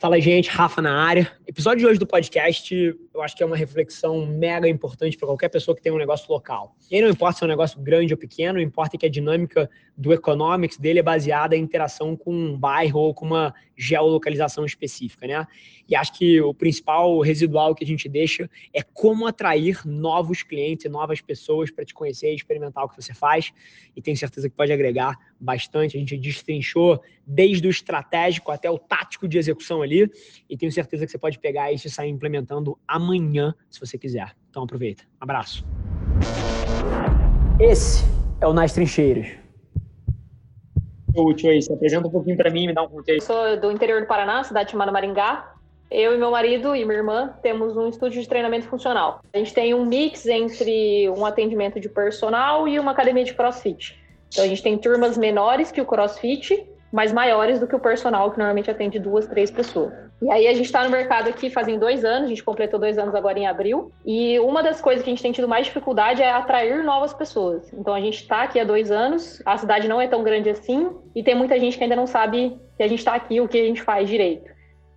Fala, gente, Rafa na área. Episódio de hoje do podcast, eu acho que é uma reflexão mega importante para qualquer pessoa que tem um negócio local. E aí não importa se é um negócio grande ou pequeno, importa que a dinâmica do economics dele é baseada em interação com um bairro ou com uma geolocalização específica, né? E acho que o principal residual que a gente deixa é como atrair novos clientes novas pessoas para te conhecer e experimentar o que você faz. E tenho certeza que pode agregar bastante. A gente destrinchou desde o estratégico até o tático de execução ali. E tenho certeza que você pode pegar isso e sair implementando amanhã, se você quiser. Então aproveita. Um abraço. Esse é o Nas Trincheiras. Útil aí, se apresenta um pouquinho para mim, me dá um contexto. Sou do interior do Paraná, cidade chamada Maringá. Eu e meu marido e minha irmã temos um estúdio de treinamento funcional. A gente tem um mix entre um atendimento de personal e uma academia de crossfit. Então a gente tem turmas menores que o crossfit, mas maiores do que o personal, que normalmente atende duas, três pessoas. E aí a gente está no mercado aqui fazem dois anos, a gente completou dois anos agora em abril. E uma das coisas que a gente tem tido mais dificuldade é atrair novas pessoas. Então a gente está aqui há dois anos, a cidade não é tão grande assim, e tem muita gente que ainda não sabe que a gente está aqui, o que a gente faz direito.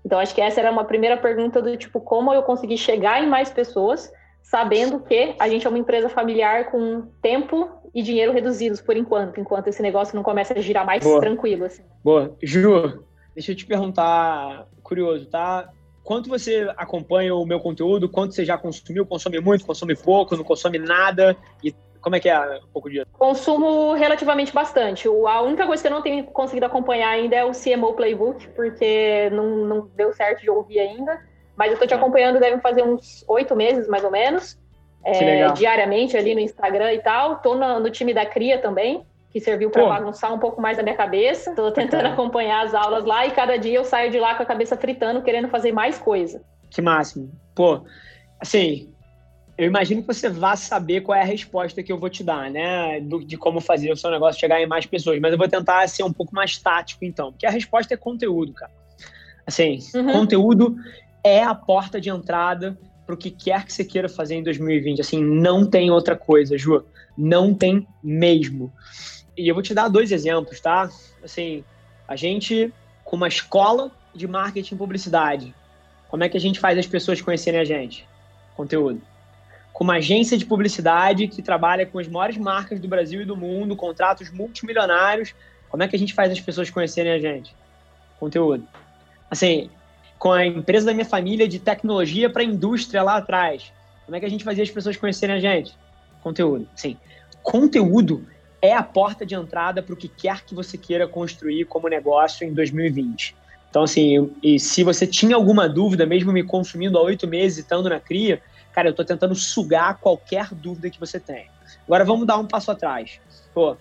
Então, acho que essa era uma primeira pergunta do tipo, como eu consegui chegar em mais pessoas, sabendo que a gente é uma empresa familiar com tempo e dinheiro reduzidos por enquanto, enquanto esse negócio não começa a girar mais Boa. tranquilo. Assim. Boa. Ju, deixa eu te perguntar, curioso, tá? Quanto você acompanha o meu conteúdo? Quanto você já consumiu? Consome muito? Consome pouco? Não consome nada? E como é que é um pouco disso? Consumo relativamente bastante. A única coisa que eu não tenho conseguido acompanhar ainda é o CMO Playbook, porque não, não deu certo de ouvir ainda. Mas eu estou te acompanhando, deve fazer uns oito meses, mais ou menos. É, diariamente ali no Instagram e tal. Estou no, no, time da Cria também, que serviu para bagunçar um pouco mais a minha cabeça. Estou tentando acompanhar as aulas lá e cada dia eu saio de lá com a cabeça fritando, querendo fazer mais coisa. Que máximo. Pô, assim, eu imagino que você vá saber qual é a resposta que eu vou te dar, né? Do, de como fazer o seu negócio chegar em mais pessoas. Mas eu vou tentar ser um pouco mais tático, então. Porque a resposta é conteúdo, cara. Assim, uhum. conteúdo é a porta de entrada para o que quer que você queira fazer em 2020. Assim, não tem outra coisa, Ju. Não tem mesmo. E eu vou te dar dois exemplos, tá? Assim, a gente, com uma escola de marketing e publicidade, como é que a gente faz as pessoas conhecerem a gente? Conteúdo com uma agência de publicidade que trabalha com as maiores marcas do Brasil e do mundo, contratos multimilionários. Como é que a gente faz as pessoas conhecerem a gente? Conteúdo. Assim, com a empresa da minha família de tecnologia para a indústria lá atrás. Como é que a gente fazia as pessoas conhecerem a gente? Conteúdo. Sim. Conteúdo é a porta de entrada para o que quer que você queira construir como negócio em 2020. Então, assim, e se você tinha alguma dúvida, mesmo me consumindo há oito meses e estando na CRIA, Cara, eu estou tentando sugar qualquer dúvida que você tenha. Agora vamos dar um passo atrás. Pô, o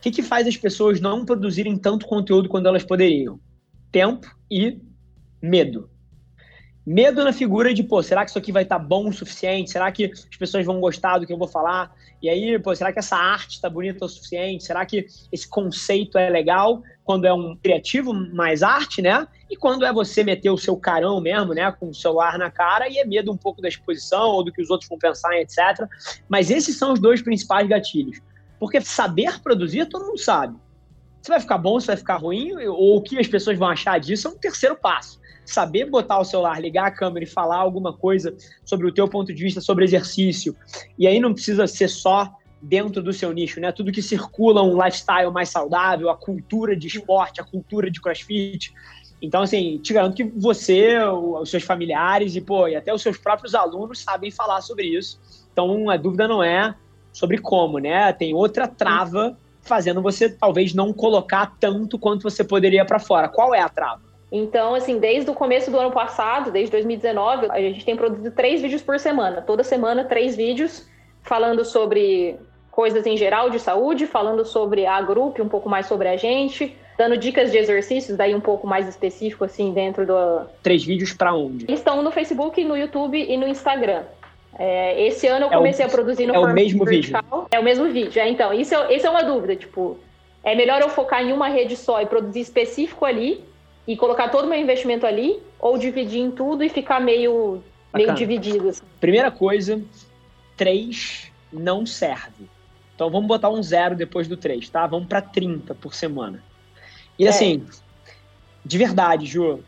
que, que faz as pessoas não produzirem tanto conteúdo quando elas poderiam? Tempo e medo. Medo na figura de, pô, será que isso aqui vai estar tá bom o suficiente? Será que as pessoas vão gostar do que eu vou falar? E aí, pô, será que essa arte está bonita o suficiente? Será que esse conceito é legal quando é um criativo mais arte, né? E quando é você meter o seu carão mesmo, né, com o celular na cara e é medo um pouco da exposição ou do que os outros vão pensar, etc. Mas esses são os dois principais gatilhos. Porque saber produzir, todo mundo sabe. Se vai ficar bom, se vai ficar ruim, ou o que as pessoas vão achar disso é um terceiro passo saber botar o celular, ligar a câmera e falar alguma coisa sobre o teu ponto de vista sobre exercício. E aí não precisa ser só dentro do seu nicho, né? Tudo que circula um lifestyle mais saudável, a cultura de esporte, a cultura de crossfit. Então, assim, te garanto que você, os seus familiares e, pô, e até os seus próprios alunos sabem falar sobre isso. Então, a dúvida não é sobre como, né? Tem outra trava fazendo você talvez não colocar tanto quanto você poderia para fora. Qual é a trava? Então, assim, desde o começo do ano passado, desde 2019, a gente tem produzido três vídeos por semana. Toda semana, três vídeos falando sobre coisas em geral de saúde, falando sobre a grupo, um pouco mais sobre a gente, dando dicas de exercícios, daí um pouco mais específico, assim, dentro do. Três vídeos para onde? Eles estão no Facebook, no YouTube e no Instagram. É, esse ano eu comecei é o, a produzir no É o mesmo vertical. vídeo. É o mesmo vídeo, é, então. Isso é, isso é uma dúvida, tipo. É melhor eu focar em uma rede só e produzir específico ali e colocar todo o meu investimento ali, ou dividir em tudo e ficar meio, meio dividido. Assim. Primeira coisa, três não serve. Então vamos botar um zero depois do três, tá? Vamos para 30 por semana. E é. assim, de verdade, Ju,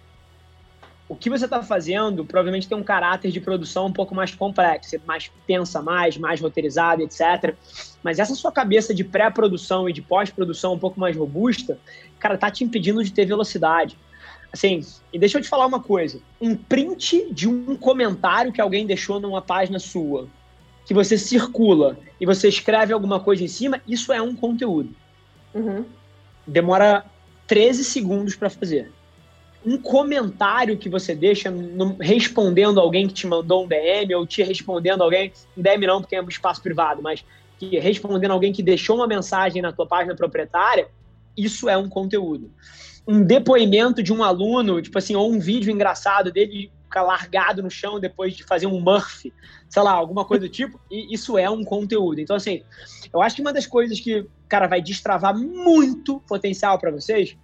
o que você está fazendo provavelmente tem um caráter de produção um pouco mais complexo, você mais pensa mais, mais roteirizado, etc. Mas essa sua cabeça de pré-produção e de pós-produção um pouco mais robusta, cara, tá te impedindo de ter velocidade. Assim, e deixa eu te falar uma coisa: um print de um comentário que alguém deixou numa página sua, que você circula e você escreve alguma coisa em cima, isso é um conteúdo. Uhum. Demora 13 segundos para fazer um comentário que você deixa no, respondendo alguém que te mandou um DM ou te respondendo alguém, um DM não, porque é um espaço privado, mas que respondendo alguém que deixou uma mensagem na tua página proprietária, isso é um conteúdo. Um depoimento de um aluno, tipo assim, ou um vídeo engraçado dele ficar largado no chão depois de fazer um Murphy, sei lá, alguma coisa do tipo, e isso é um conteúdo. Então, assim, eu acho que uma das coisas que, cara, vai destravar muito potencial para vocês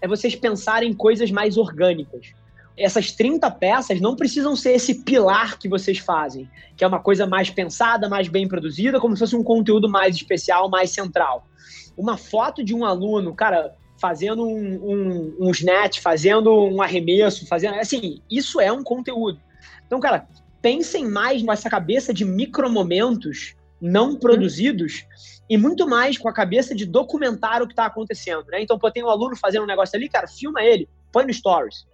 é vocês pensarem em coisas mais orgânicas. Essas 30 peças não precisam ser esse pilar que vocês fazem, que é uma coisa mais pensada, mais bem produzida, como se fosse um conteúdo mais especial, mais central. Uma foto de um aluno, cara, fazendo um, um, um snatch, fazendo um arremesso, fazendo. Assim, isso é um conteúdo. Então, cara, pensem mais nessa cabeça de micromomentos não produzidos e muito mais com a cabeça de documentar o que está acontecendo, né? Então, pô, tem um aluno fazendo um negócio ali, cara, filma ele, põe no stories.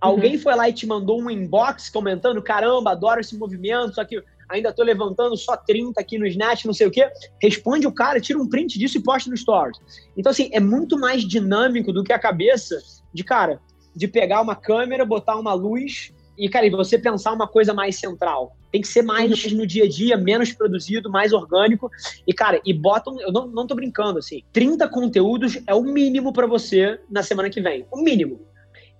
Alguém uhum. foi lá e te mandou um inbox comentando, caramba, adoro esse movimento, só que ainda tô levantando só 30 aqui no Snatch, não sei o quê. Responde o cara, tira um print disso e posta no stories. Então, assim, é muito mais dinâmico do que a cabeça de, cara, de pegar uma câmera, botar uma luz e, cara, e você pensar uma coisa mais central. Tem que ser mais uhum. no dia a dia, menos produzido, mais orgânico. E, cara, e botam, eu não, não tô brincando, assim, 30 conteúdos é o mínimo para você na semana que vem. O mínimo.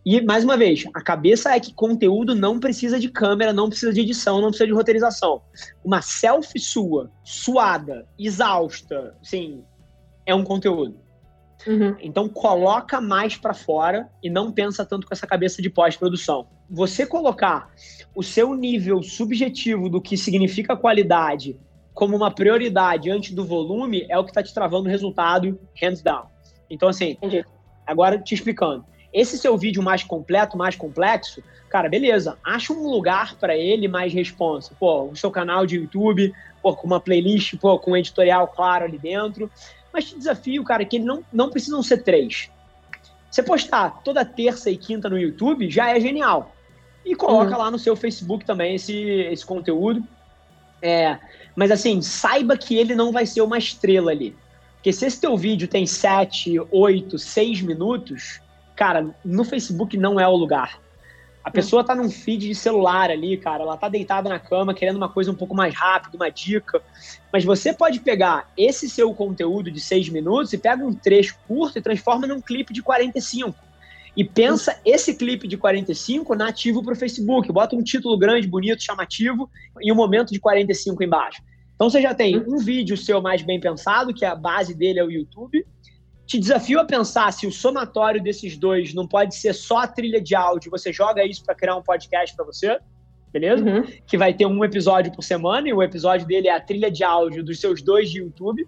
E, mais uma vez, a cabeça é que conteúdo não precisa de câmera, não precisa de edição, não precisa de roteirização. Uma selfie sua, suada, exausta, assim, é um conteúdo. Uhum. Então coloca mais para fora e não pensa tanto com essa cabeça de pós-produção. Você colocar o seu nível subjetivo do que significa qualidade como uma prioridade antes do volume é o que está te travando o resultado hands down. Então assim, Entendi. agora te explicando. Esse seu vídeo mais completo, mais complexo, cara, beleza. Acha um lugar para ele mais responsa. Pô, o seu canal de YouTube, pô, com uma playlist, pô, com um editorial claro ali dentro. Mas te desafio, cara, que não, não precisam ser três. Você postar toda terça e quinta no YouTube já é genial. E coloca uhum. lá no seu Facebook também esse, esse conteúdo. É, mas assim, saiba que ele não vai ser uma estrela ali. Porque se esse teu vídeo tem 7, 8, 6 minutos, cara, no Facebook não é o lugar. A pessoa tá num feed de celular ali, cara, ela tá deitada na cama querendo uma coisa um pouco mais rápida, uma dica. Mas você pode pegar esse seu conteúdo de seis minutos e pega um trecho curto e transforma num clipe de 45. E pensa esse clipe de 45 nativo para o Facebook. Bota um título grande, bonito, chamativo e um momento de 45 embaixo. Então você já tem um vídeo seu mais bem pensado, que a base dele é o YouTube, te desafio a pensar se o somatório desses dois não pode ser só a trilha de áudio, você joga isso para criar um podcast para você, beleza? Uhum. Que vai ter um episódio por semana, e o episódio dele é a trilha de áudio dos seus dois de YouTube.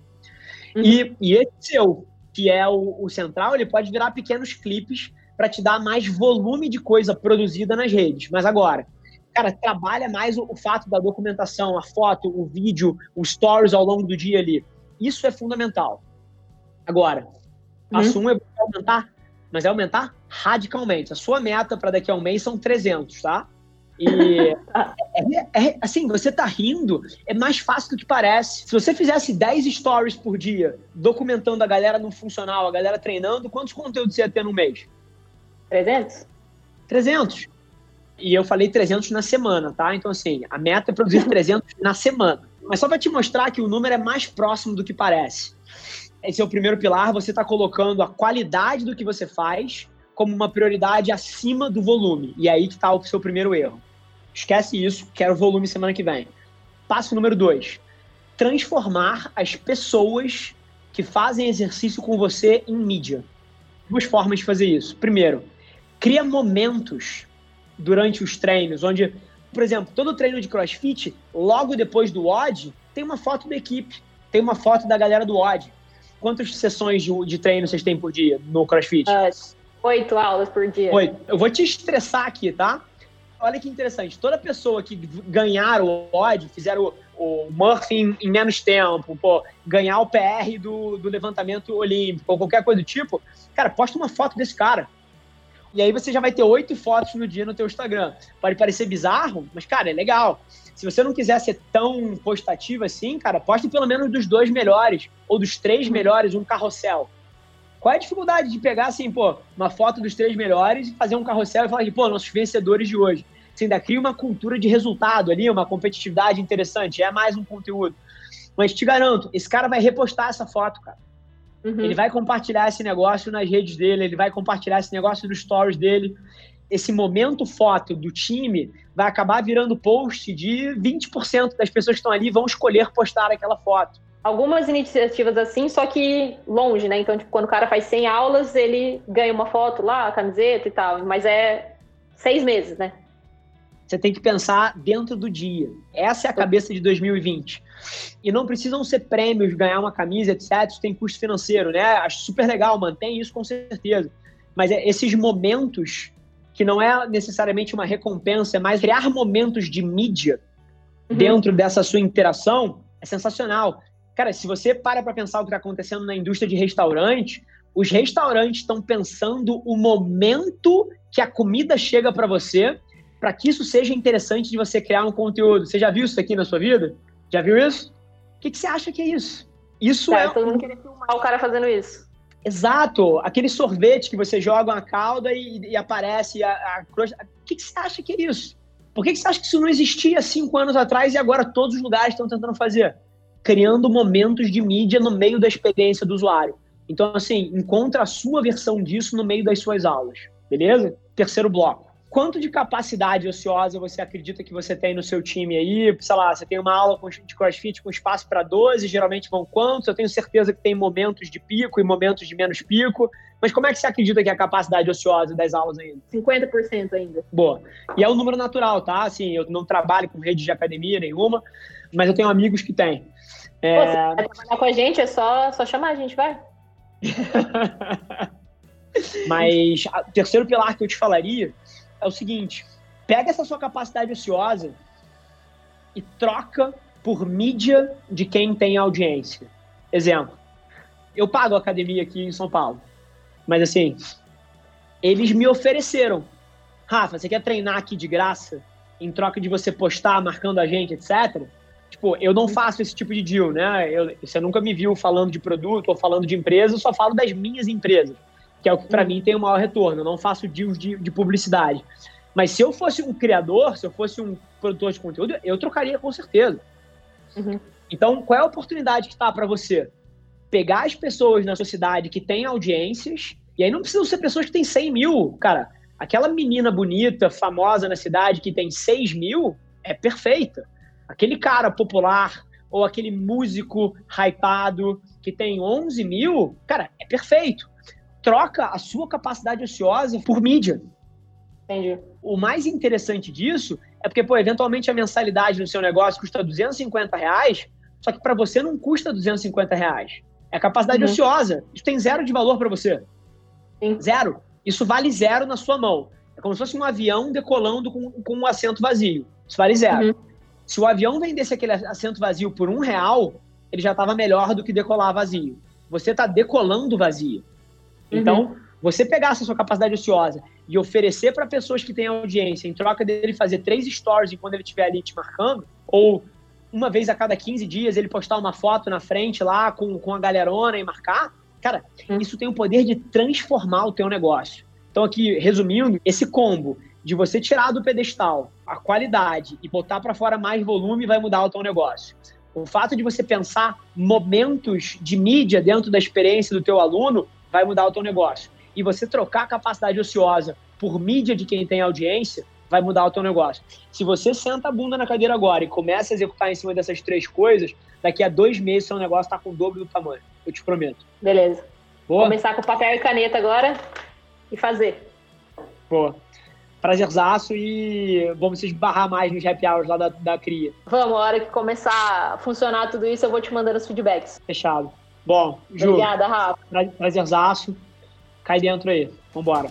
Uhum. E, e esse seu, que é o, o central, ele pode virar pequenos clipes para te dar mais volume de coisa produzida nas redes. Mas agora, cara, trabalha mais o, o fato da documentação, a foto, o vídeo, os stories ao longo do dia ali. Isso é fundamental. Agora, Passo uhum. um é aumentar, mas é aumentar radicalmente. A sua meta para daqui a um mês são 300, tá? E é, é, assim, você tá rindo, é mais fácil do que parece. Se você fizesse 10 stories por dia, documentando a galera no funcional, a galera treinando, quantos conteúdos você ia ter no mês? 300? 300. E eu falei 300 na semana, tá? Então, assim, a meta é produzir 300 na semana. Mas só para te mostrar que o número é mais próximo do que parece esse é o primeiro pilar, você está colocando a qualidade do que você faz como uma prioridade acima do volume. E aí que está o seu primeiro erro. Esquece isso, quero volume semana que vem. Passo número dois: transformar as pessoas que fazem exercício com você em mídia. Duas formas de fazer isso. Primeiro, cria momentos durante os treinos, onde, por exemplo, todo treino de crossfit, logo depois do WOD, tem uma foto da equipe, tem uma foto da galera do WOD. Quantas sessões de, de treino vocês têm por dia no CrossFit? Uh, Oito aulas por dia. Oito. Eu vou te estressar aqui, tá? Olha que interessante. Toda pessoa que ganhar o odd, fizer o, o Murphy em, em, menos tempo, pô, ganhar o PR do, do levantamento olímpico, ou qualquer coisa do tipo, cara, posta uma foto desse cara. E aí você já vai ter oito fotos no dia no teu Instagram. Pode parecer bizarro, mas, cara, é legal. Se você não quiser ser tão postativo assim, cara, poste pelo menos dos dois melhores, ou dos três melhores, um carrossel. Qual é a dificuldade de pegar, assim, pô, uma foto dos três melhores e fazer um carrossel e falar de, pô, nossos vencedores de hoje? Você ainda cria uma cultura de resultado ali, uma competitividade interessante, é mais um conteúdo. Mas te garanto, esse cara vai repostar essa foto, cara. Uhum. Ele vai compartilhar esse negócio nas redes dele, ele vai compartilhar esse negócio nos stories dele. Esse momento foto do time vai acabar virando post de 20% das pessoas que estão ali vão escolher postar aquela foto. Algumas iniciativas assim, só que longe, né? Então, tipo, quando o cara faz 100 aulas, ele ganha uma foto lá, camiseta e tal. Mas é seis meses, né? Você tem que pensar dentro do dia. Essa é a cabeça de 2020. E não precisam ser prêmios, ganhar uma camisa, etc. Isso tem custo financeiro, né? Acho super legal, mantém isso com certeza. Mas é esses momentos que não é necessariamente uma recompensa, é mais criar momentos de mídia uhum. dentro dessa sua interação é sensacional. Cara, se você para para pensar o que está acontecendo na indústria de restaurante, os restaurantes estão pensando o momento que a comida chega para você para que isso seja interessante de você criar um conteúdo. Você já viu isso aqui na sua vida? Já viu isso? O que, que você acha que é isso? Isso tá, é. Todo mundo querer filmar o cara fazendo isso. Exato, aquele sorvete que você joga uma calda e, e aparece a, a crosta. O que, que você acha que é isso? Por que, que você acha que isso não existia cinco anos atrás e agora todos os lugares estão tentando fazer? Criando momentos de mídia no meio da experiência do usuário. Então, assim, encontra a sua versão disso no meio das suas aulas, beleza? Terceiro bloco. Quanto de capacidade ociosa você acredita que você tem no seu time aí? Sei lá, você tem uma aula de crossfit com espaço para 12, geralmente vão quantos? Eu tenho certeza que tem momentos de pico e momentos de menos pico. Mas como é que você acredita que é a capacidade ociosa das aulas ainda? 50% ainda. Boa. E é um número natural, tá? Assim, eu não trabalho com rede de academia nenhuma, mas eu tenho amigos que têm. É... Pô, você vai trabalhar com a gente, é só, só chamar a gente, vai. mas o terceiro pilar que eu te falaria é o seguinte: pega essa sua capacidade ociosa e troca por mídia de quem tem audiência. Exemplo, eu pago a academia aqui em São Paulo, mas assim, eles me ofereceram. Rafa, você quer treinar aqui de graça em troca de você postar marcando a gente, etc? Tipo, eu não faço esse tipo de deal, né? Eu, você nunca me viu falando de produto ou falando de empresa, eu só falo das minhas empresas que é o que para mim tem o maior retorno. Eu não faço deals de, de publicidade. Mas se eu fosse um criador, se eu fosse um produtor de conteúdo, eu trocaria com certeza. Uhum. Então, qual é a oportunidade que está para você? Pegar as pessoas na sociedade que têm audiências, e aí não precisam ser pessoas que têm 100 mil. Cara, aquela menina bonita, famosa na cidade que tem 6 mil, é perfeita. Aquele cara popular, ou aquele músico hypado que tem 11 mil, cara, é perfeito troca a sua capacidade ociosa por mídia. Entendi. O mais interessante disso é porque, pô, eventualmente a mensalidade no seu negócio custa 250 reais, só que para você não custa 250 reais. É capacidade uhum. ociosa. Isso tem zero de valor para você. Sim. Zero. Isso vale zero na sua mão. É como se fosse um avião decolando com, com um assento vazio. Isso vale zero. Uhum. Se o avião vendesse aquele assento vazio por um real, ele já estava melhor do que decolar vazio. Você está decolando vazio. Então, uhum. você pegar essa sua capacidade ociosa e oferecer para pessoas que têm audiência, em troca dele fazer três stories enquanto ele estiver ali te marcando, ou uma vez a cada 15 dias ele postar uma foto na frente lá com, com a galerona e marcar, cara, uhum. isso tem o poder de transformar o teu negócio. Então, aqui, resumindo, esse combo de você tirar do pedestal a qualidade e botar para fora mais volume vai mudar o teu negócio. O fato de você pensar momentos de mídia dentro da experiência do teu aluno vai mudar o teu negócio. E você trocar a capacidade ociosa por mídia de quem tem audiência, vai mudar o teu negócio. Se você senta a bunda na cadeira agora e começa a executar em cima dessas três coisas, daqui a dois meses seu negócio está com o dobro do tamanho. Eu te prometo. Beleza. Boa? Começar com papel e caneta agora e fazer. Boa. Prazerzaço e vamos se esbarrar mais nos happy hours lá da, da CRIA. Vamos, a hora que começar a funcionar tudo isso, eu vou te mandando os feedbacks. Fechado. Bom, Ju. Obrigada, Rafa. Prazerzaço. cai dentro aí. Vambora.